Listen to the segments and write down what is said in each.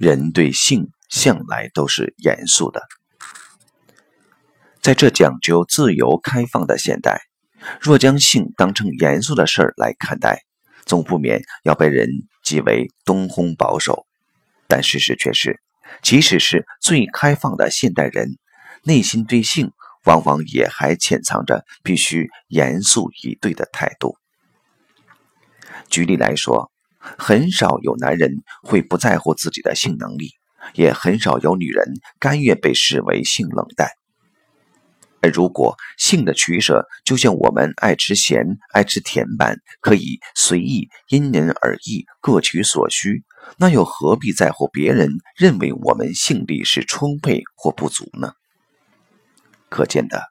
人对性向来都是严肃的。在这讲究自由开放的现代，若将性当成严肃的事儿来看待，总不免要被人讥为东烘保守。但事实却是，即使是最开放的现代人，内心对性往往也还潜藏着必须严肃以对的态度。举例来说，很少有男人会不在乎自己的性能力，也很少有女人甘愿被视为性冷淡。而如果性的取舍就像我们爱吃咸、爱吃甜般，可以随意、因人而异、各取所需，那又何必在乎别人认为我们性力是充沛或不足呢？可见的，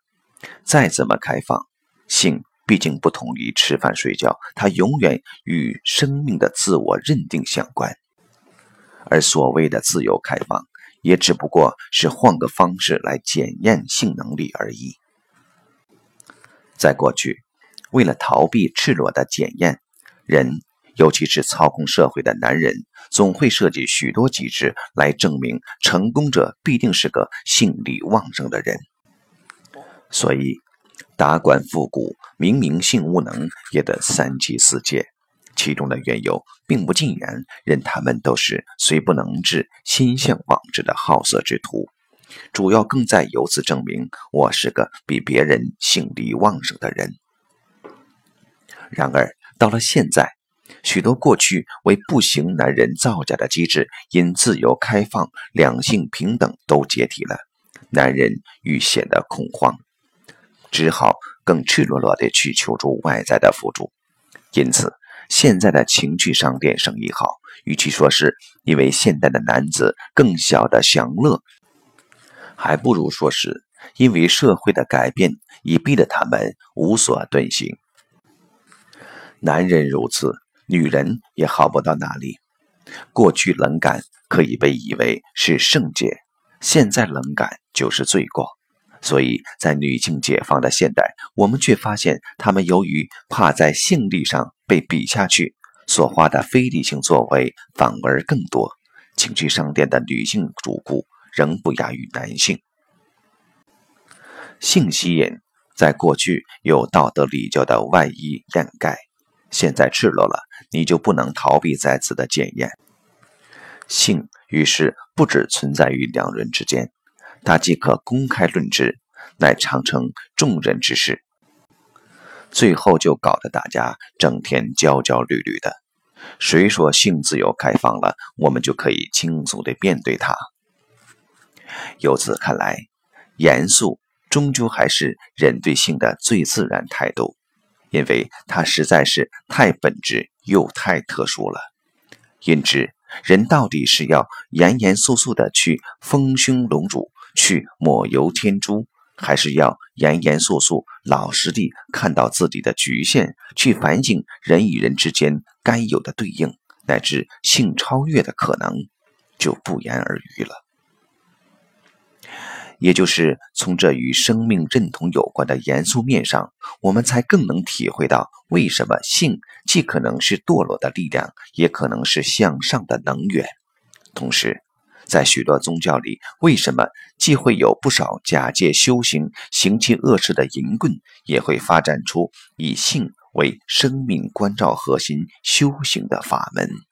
再怎么开放，性毕竟不同于吃饭睡觉，它永远与生命的自我认定相关。而所谓的自由开放。也只不过是换个方式来检验性能力而已。在过去，为了逃避赤裸的检验，人，尤其是操控社会的男人，总会设计许多机制来证明成功者必定是个性力旺盛的人。所以，达官复古明明性无能，也得三妻四妾。其中的缘由，并不尽然，任他们都是虽不能治，心向往之的好色之徒。主要更在由此证明，我是个比别人性力旺盛的人。然而，到了现在，许多过去为不行男人造假的机制，因自由开放、两性平等都解体了，男人愈显得恐慌，只好更赤裸裸地去求助外在的辅助。因此。现在的情趣商店生意好，与其说是因为现代的男子更晓得享乐，还不如说是因为社会的改变已逼得他们无所遁形。男人如此，女人也好不到哪里。过去冷感可以被以为是圣洁，现在冷感就是罪过。所以在女性解放的现代，我们却发现，她们由于怕在性力上被比下去，所花的非理性作为反而更多。情趣商店的女性主顾仍不亚于男性。性吸引在过去有道德礼教的外衣掩盖，现在赤裸了，你就不能逃避在此的检验。性于是不只存在于两人之间。他即可公开论之，乃常成众人之事。最后就搞得大家整天焦焦虑虑的。谁说性自由开放了，我们就可以轻松地面对它？由此看来，严肃终究还是人对性的最自然态度，因为它实在是太本质又太特殊了。因之，人到底是要严严肃肃地去丰胸隆乳？去抹油添珠，还是要严严肃肃、老实地看到自己的局限，去反省人与人之间该有的对应，乃至性超越的可能，就不言而喻了。也就是从这与生命认同有关的严肃面上，我们才更能体会到，为什么性既可能是堕落的力量，也可能是向上的能源，同时。在许多宗教里，为什么既会有不少假借修行、行其恶事的淫棍，也会发展出以性为生命关照核心修行的法门？